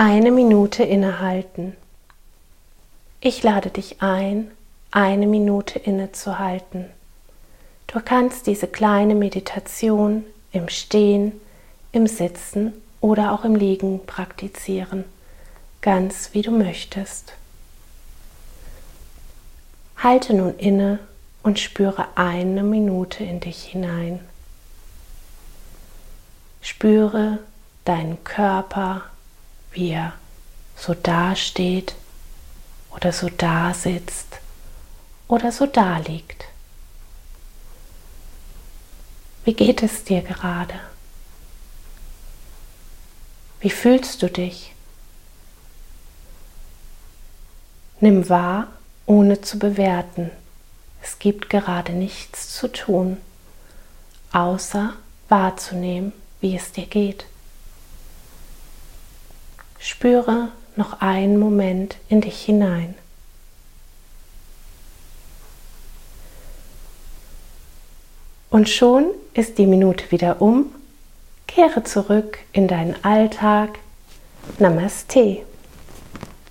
Eine Minute innehalten. Ich lade dich ein, eine Minute innezuhalten. Du kannst diese kleine Meditation im Stehen, im Sitzen oder auch im Liegen praktizieren, ganz wie du möchtest. Halte nun inne und spüre eine Minute in dich hinein. Spüre deinen Körper, wie er so dasteht oder so da sitzt oder so da liegt. Wie geht es dir gerade? Wie fühlst du dich? Nimm wahr, ohne zu bewerten. Es gibt gerade nichts zu tun, außer wahrzunehmen, wie es dir geht. Spüre noch einen Moment in dich hinein. Und schon ist die Minute wieder um. Kehre zurück in deinen Alltag. Namaste.